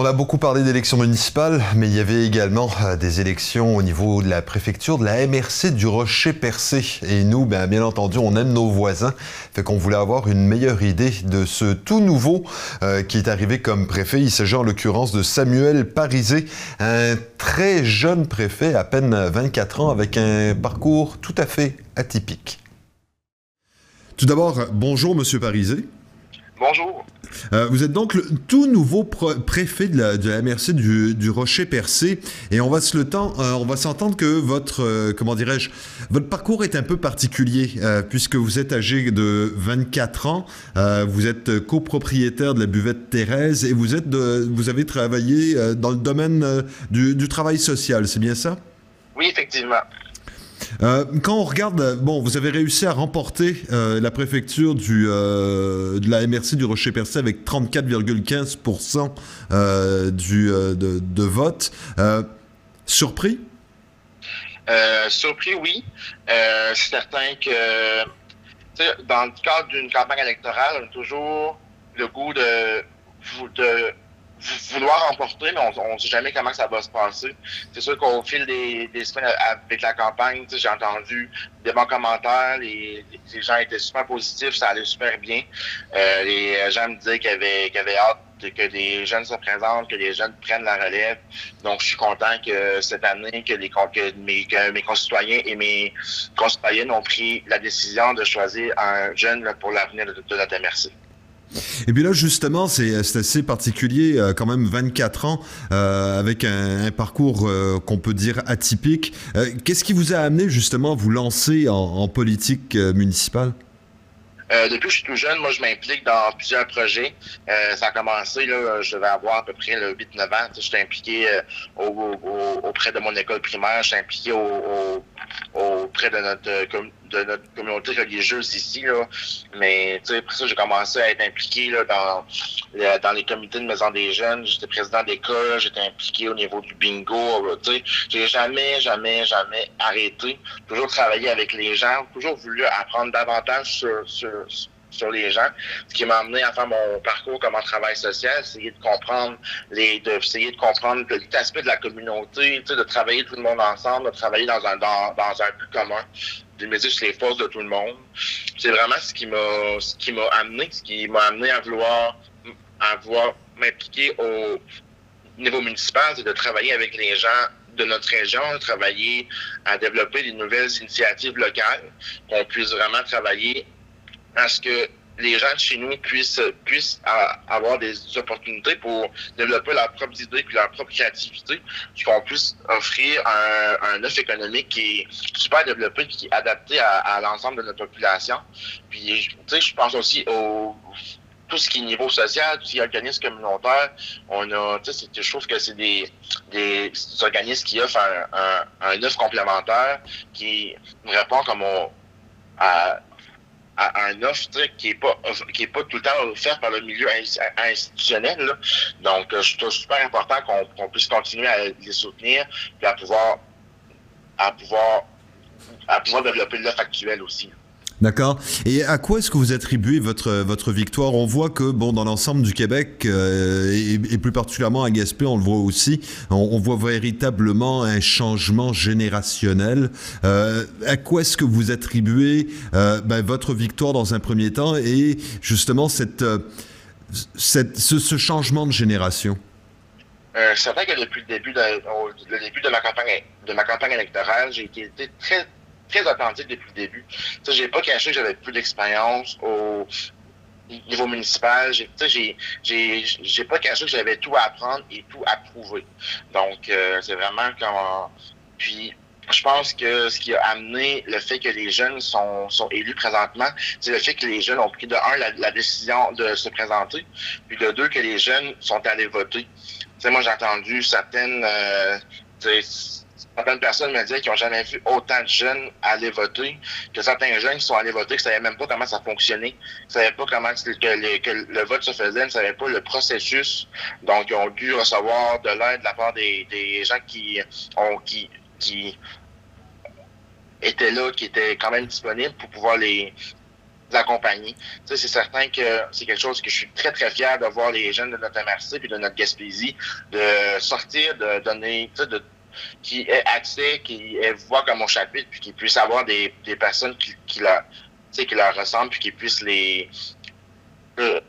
On a beaucoup parlé d'élections municipales, mais il y avait également euh, des élections au niveau de la préfecture, de la MRC du Rocher-Percé. Et nous, bien, bien, entendu, on aime nos voisins. Fait qu'on voulait avoir une meilleure idée de ce tout nouveau euh, qui est arrivé comme préfet. Il s'agit en l'occurrence de Samuel Parisé, un très jeune préfet, à peine 24 ans, avec un parcours tout à fait atypique. Tout d'abord, bonjour, Monsieur Parisé. Bonjour. Euh, vous êtes donc le tout nouveau préfet de la, MRC du, Rocher Percé et on va se euh, s'entendre que votre euh, comment dirais-je, votre parcours est un peu particulier puisque vous êtes âgé de 24 ans, vous êtes copropriétaire de la buvette Thérèse et vous êtes vous avez travaillé dans le domaine du travail social, c'est bien ça? Oui, effectivement. Euh, quand on regarde, bon, vous avez réussi à remporter euh, la préfecture euh, de la MRC du Rocher-Percé avec 34,15% du, de, vote. surpris? surpris, oui. C'est certain que dans le cadre d'une campagne électorale, on a toujours le goût de vouloir emporter, mais on ne sait jamais comment ça va se passer. C'est sûr qu'au fil des, des, semaines avec la campagne, j'ai entendu des bons commentaires, les, les, gens étaient super positifs, ça allait super bien. Euh, les gens me disaient qu'ils avaient, qu avaient hâte que des jeunes se présentent, que les jeunes prennent la relève. Donc, je suis content que cette année, que, les, que mes, que mes concitoyens et mes concitoyennes ont pris la décision de choisir un jeune pour l'avenir de, de notre. Et puis là, justement, c'est assez particulier, euh, quand même 24 ans, euh, avec un, parcours euh, qu'on peut dire atypique. Qu'est-ce qui vous a amené justement à vous lancer en, politique municipale? Depuis que je suis tout jeune, moi, je m'implique dans plusieurs projets. ça a commencé, là, je devais avoir à peu près 8-9 ans. Je suis impliqué auprès de mon école primaire, je suis impliqué auprès de notre de notre communauté religieuse ici. Là. Mais après ça, j'ai commencé à être impliqué là, dans, dans les comités de maison des jeunes. J'étais président d'école, j'étais impliqué au niveau du bingo. J'ai jamais, jamais, jamais arrêté. Toujours travaillé avec les gens, toujours voulu apprendre davantage sur, sur, sur les gens. Ce qui m'a amené à faire mon parcours comme en travail social, essayer de comprendre les, de, essayer de comprendre tout aspect de la communauté, de travailler tout le monde ensemble, de travailler dans un, dans, un but commun de mesurer sur les forces de tout le monde. C'est vraiment ce qui m'a ce qui m'a amené, ce qui m'a amené à vouloir à vouloir m'impliquer au niveau municipal, c'est de travailler avec les gens de notre région, de travailler à développer des nouvelles initiatives locales, qu'on puisse vraiment travailler à ce que les gens de chez nous puissent, puissent avoir des opportunités pour développer leurs propres idées et leur propre créativité, qu'on puisse offrir un, un offre économique qui est super développé et qui est adapté à, l'ensemble de notre population. Puis, tu sais, je pense aussi au tout ce qui est niveau social, tout ce qui est organisme communautaire, on a, tu sais, je trouve que c'est des, des, organismes qui offrent un, un, complémentaire qui répond comme on, à, à, un offre qui n'est pas, qui est pas tout le temps offert par le milieu institutionnel. Donc, euh, je trouve super important qu'on puisse continuer à les soutenir et à pouvoir, à pouvoir, à pouvoir développer l'offre actuelle aussi. D'accord. Et à quoi est-ce que vous attribuez votre, votre victoire? On voit que, bon, dans l'ensemble du Québec, euh, et, plus particulièrement à Gaspé, on le voit aussi, on, voit véritablement un changement générationnel. Euh, à quoi est-ce que vous attribuez euh, ben, votre victoire dans un premier temps et justement cette, cette, ce, changement de génération? C'est vrai que depuis le début le début de ma campagne de ma campagne électorale, j'ai été très très authentique depuis le début. Je j'ai pas caché que j'avais plus d'expérience au niveau municipal. J'ai, j'ai, pas caché que j'avais tout à apprendre et tout à prouver. Donc, euh, c'est vraiment comme... Puis, je pense que ce qui a amené le fait que les jeunes sont, sont élus présentement, c'est le fait que les jeunes ont pris de un la, décision de se présenter, puis de deux que les jeunes sont allés voter. Sais, moi j'ai entendu certaines euh, certaines personnes me disaient qu'ils n'ont jamais vu autant de jeunes aller voter, que certains jeunes qui sont allés voter, qui ne savaient même pas comment ça fonctionnait, qui ne savaient pas comment que, le vote se faisait, ne savaient pas le processus. Donc, ils ont dû recevoir de l'aide de la part des, gens qui ont qui, qui étaient là, qui étaient quand même disponibles pour pouvoir les accompagner. c'est certain que c'est quelque chose que je suis très, très fier de voir les jeunes de notre MRC puis de notre Gaspésie, de sortir, de donner, de qui aient accès, qui voix comme mon chapitre, puis qui puissent avoir des, des personnes qui, qui, leur, qui leur ressemblent, puis qui puissent les euh,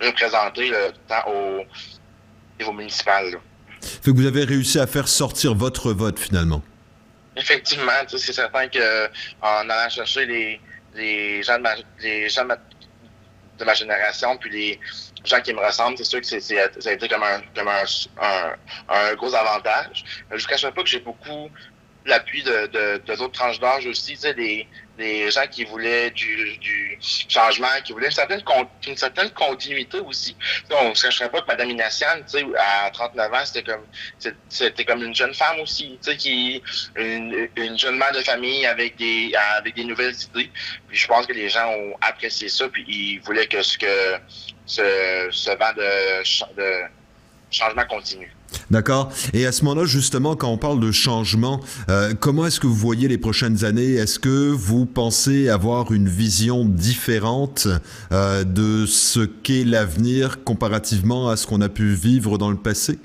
représenter là, au niveau municipal. Fait que vous avez réussi à faire sortir votre vote finalement. Effectivement, c'est certain que en allant chercher les, les gens de ma, les gens de ma, génération, puis les gens qui me ressemblent, c'est sûr que c'est, ça a été comme un, comme un, un, gros avantage. Je ne cache pas que j'ai beaucoup l'appui de, de, d'autres tranches d'âge aussi, des, des gens qui voulaient du, du changement, qui voulaient une certaine, une certaine continuité aussi. On ne se cacherait pas que Mme Inassian, tu sais, à 39 ans, c'était comme c'était comme une jeune femme aussi, tu sais, qui une, une jeune mère de famille avec des avec des nouvelles idées. Puis je pense que les gens ont apprécié ça, puis ils voulaient que ce que ce, ce vent de, de changement continue. D'accord? Et à ce moment-là, justement, quand on parle de changement, euh, comment est-ce que vous voyez les prochaines années? Est-ce que vous pensez avoir une vision différente euh, de ce qu'est l'avenir comparativement à ce qu'on a pu vivre dans le passé?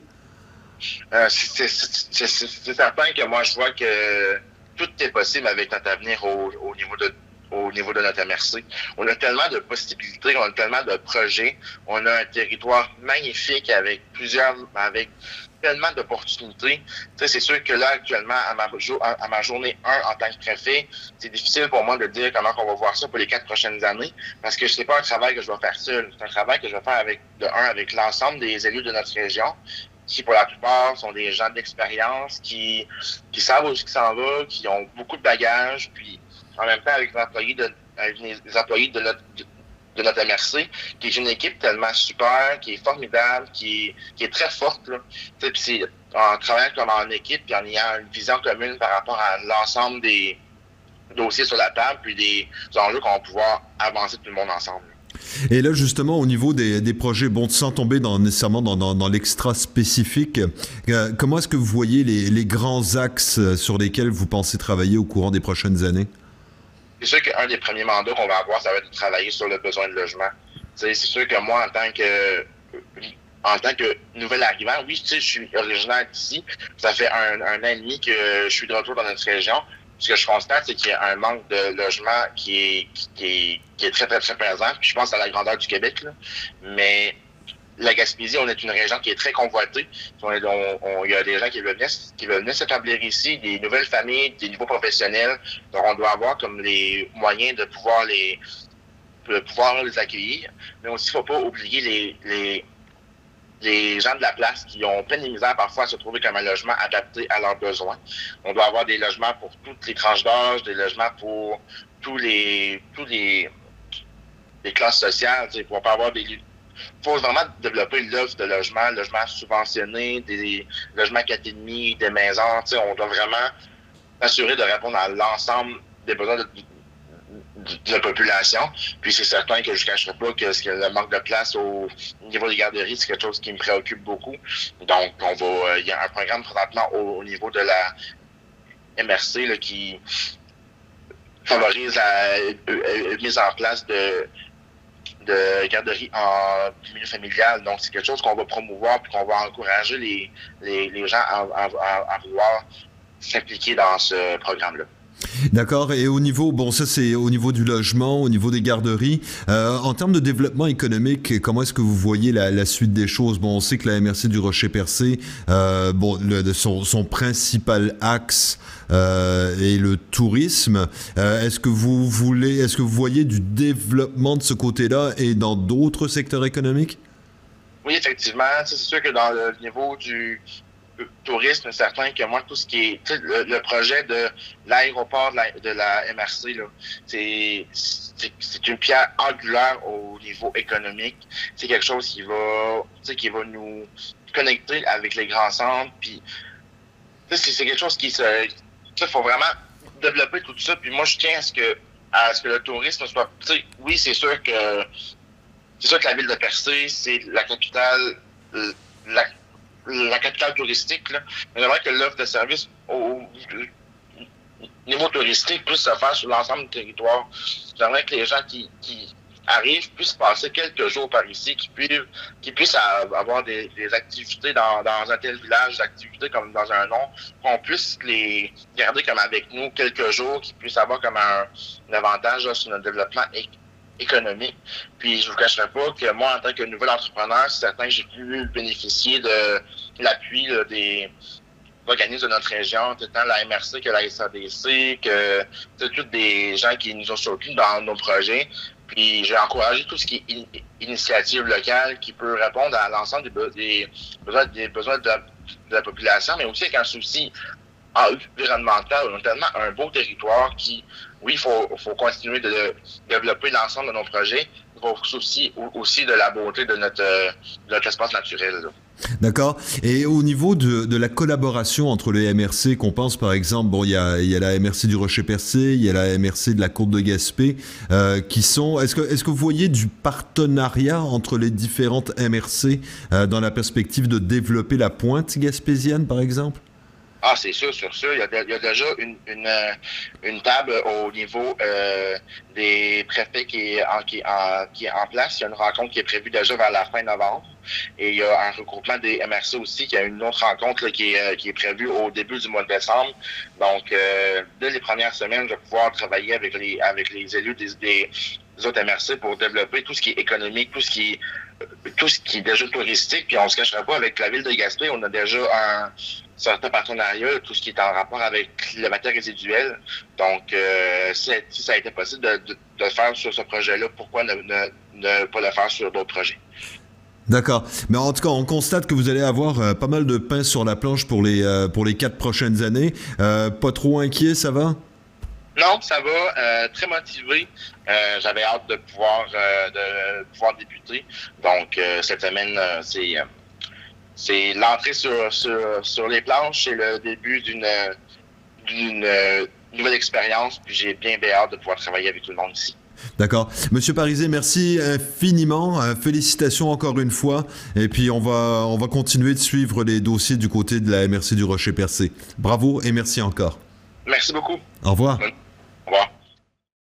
Euh, C'est certain que moi, je vois que tout est possible avec notre avenir au niveau de au niveau de notre MRC. On a tellement de possibilités, on a tellement de projets, on a un territoire magnifique avec plusieurs, avec tellement d'opportunités. c'est sûr que là, actuellement, à ma, journée 1 en tant que préfet, c'est difficile pour moi de dire comment on va voir ça pour les quatre prochaines années, parce que ce n'est pas un travail que je vais faire seul. C'est un travail que je vais faire avec, de un, avec l'ensemble des élus de notre région, qui pour la plupart sont des gens d'expérience, qui, qui savent où ils s'en va, qui ont beaucoup de bagages, puis en même temps avec les employés de, les employés de notre, de notre MRC, qui est une équipe tellement super, qui est formidable, qui est, qui est très forte. Là. Puis en travaillant comme en équipe, puis en ayant une vision commune par rapport à l'ensemble des dossiers sur la table, puis des enjeux qu'on va pouvoir avancer tout le monde ensemble. Et là, justement, au niveau des, des projets, bon, sans tomber dans, nécessairement dans, dans, dans l'extra spécifique, euh, comment est-ce que vous voyez les, les grands axes sur lesquels vous pensez travailler au courant des prochaines années? C'est sûr qu'un des premiers mandats qu'on va avoir, ça va être de travailler sur le besoin de logement. C'est sûr que moi, en tant que en tant que nouvel arrivant, oui, je suis originaire d'ici. Ça fait un, un, an et demi que je suis de retour dans notre région. Ce que je constate, c'est qu'il y a un manque de logement qui est, qui est, qui est très, très, très présent. Je pense à la grandeur du Québec. Là. Mais la Gaspésie, on est une région qui est très convoitée. Il y a des gens qui veulent venir, s'établir ici, des nouvelles familles, des nouveaux professionnels. Donc, on doit avoir comme les moyens de pouvoir les de pouvoir les accueillir. Mais aussi, il ne faut pas oublier les, les, les gens de la place qui ont plein de misère parfois à se trouver comme un logement adapté à leurs besoins. On doit avoir des logements pour toutes les tranches d'âge, des logements pour tous les tous les, les classes sociales. Il ne pas avoir des il faut vraiment développer l'offre de logement, logement subventionné, des logements 4,5, des maisons. On doit vraiment s'assurer de répondre à l'ensemble des besoins de, la population. Puis c'est certain que je ne cacherai pas que, le manque de place au niveau des garderies, c'est quelque chose qui me préoccupe beaucoup. Donc, on va. Euh, il y a un programme présentement au, niveau de la MRC qui favorise la euh, mise en place de de garderie en milieu familial. Donc, c'est quelque chose qu'on va promouvoir puis qu'on va encourager les, les, gens à, à, à, vouloir s'impliquer dans ce programme-là. D'accord. Et au niveau, bon, ça c'est au niveau du logement, au niveau des garderies. Euh, en termes de développement économique, comment est-ce que vous voyez la, suite des choses? Bon, on sait que la MRC du Rocher-Percé, euh, bon, son, principal axe euh, est le tourisme. Est-ce que vous voulez, est-ce que vous voyez du développement de ce côté-là et dans d'autres secteurs économiques? Oui, effectivement. C'est sûr que dans le niveau du tourisme, certain que moi, tout ce qui est le, projet de l'aéroport de, la, MRC, c'est une pierre angulaire au niveau économique. C'est quelque chose qui va qui va nous connecter avec les grands centres. C'est quelque chose qui se. Il faut vraiment développer tout ça. Puis moi, je tiens à ce que à ce que le tourisme soit. Oui, c'est sûr que c'est sûr que la ville de Percé, c'est la capitale la capitale touristique. Là. Mais que l'offre de service au, niveau touristique puisse se faire sur l'ensemble du territoire. J'aimerais que les gens qui, qui arrivent puissent passer quelques jours par ici, qui puissent, qui puissent avoir des, activités dans, dans, un tel village, des activités comme dans un nom, qu'on puisse les garder comme avec nous quelques jours, qu'ils puissent avoir comme un, avantage sur notre développement économique. Puis je vous cacherai pas que moi, en tant que nouvel entrepreneur, c'est certain que j'ai pu bénéficier de l'appui des organismes de notre région, tant la MRC que la SADC, que tous des gens qui nous ont soutenus dans nos projets. Puis j'ai encouragé tout ce qui est initiative locale qui peut répondre à l'ensemble des, besoins, de, la population, mais aussi avec un souci environnemental. On a tellement un beau territoire qui, oui, il faut, faut continuer de développer l'ensemble de nos projets, pour souci aussi de la beauté de notre, de notre espace naturel. D'accord. Et au niveau de, de, la collaboration entre les MRC, qu'on pense par exemple, bon, il y a, y a, la MRC du Rocher-Percé, il y a la MRC de la Côte de Gaspé, euh, qui sont. Est-ce que, est-ce que vous voyez du partenariat entre les différentes MRC euh, dans la perspective de développer la pointe gaspésienne, par exemple? Ah, c'est sûr, sur sûr. Il y a, il y a déjà une, une, euh, une, table au niveau euh, des préfets qui est, en, qui, en, qui est en place. Il y a une rencontre qui est prévue déjà vers la fin novembre. Et il y a un regroupement des MRC aussi, qui a une autre rencontre qui, est, euh, qui est prévue au début du mois de décembre. Donc, euh, dès les premières semaines, je vais pouvoir travailler avec les, avec les élus des, des autres MRC pour développer tout ce qui est économique, tout ce qui est tout ce qui est déjà touristique, puis on se cachera pas avec la ville de Gaspé, on a déjà un certain partenariat, tout ce qui est en rapport avec la matière résiduelle. Donc, euh, si, ça a été possible de, de, de faire sur ce projet-là, pourquoi ne, ne, ne, pas le faire sur d'autres projets? D'accord. Mais en tout cas, on constate que vous allez avoir euh, pas mal de pain sur la planche pour les, euh, pour les quatre prochaines années. Euh, pas trop inquiet, ça va? Non, ça va. Très motivé. J'avais hâte de pouvoir, de pouvoir débuter. Donc, cette semaine, c'est c'est l'entrée sur, sur, sur les planches. C'est le début d'une d'une nouvelle expérience. Puis j'ai bien, bien hâte de pouvoir travailler avec tout le monde ici. D'accord. Monsieur Parisé, merci infiniment. Félicitations encore une fois. Et puis, on va, on va continuer de suivre les dossiers du côté de la MRC du Rocher-Percé. Bravo et merci encore. Merci beaucoup. Au revoir. Bonne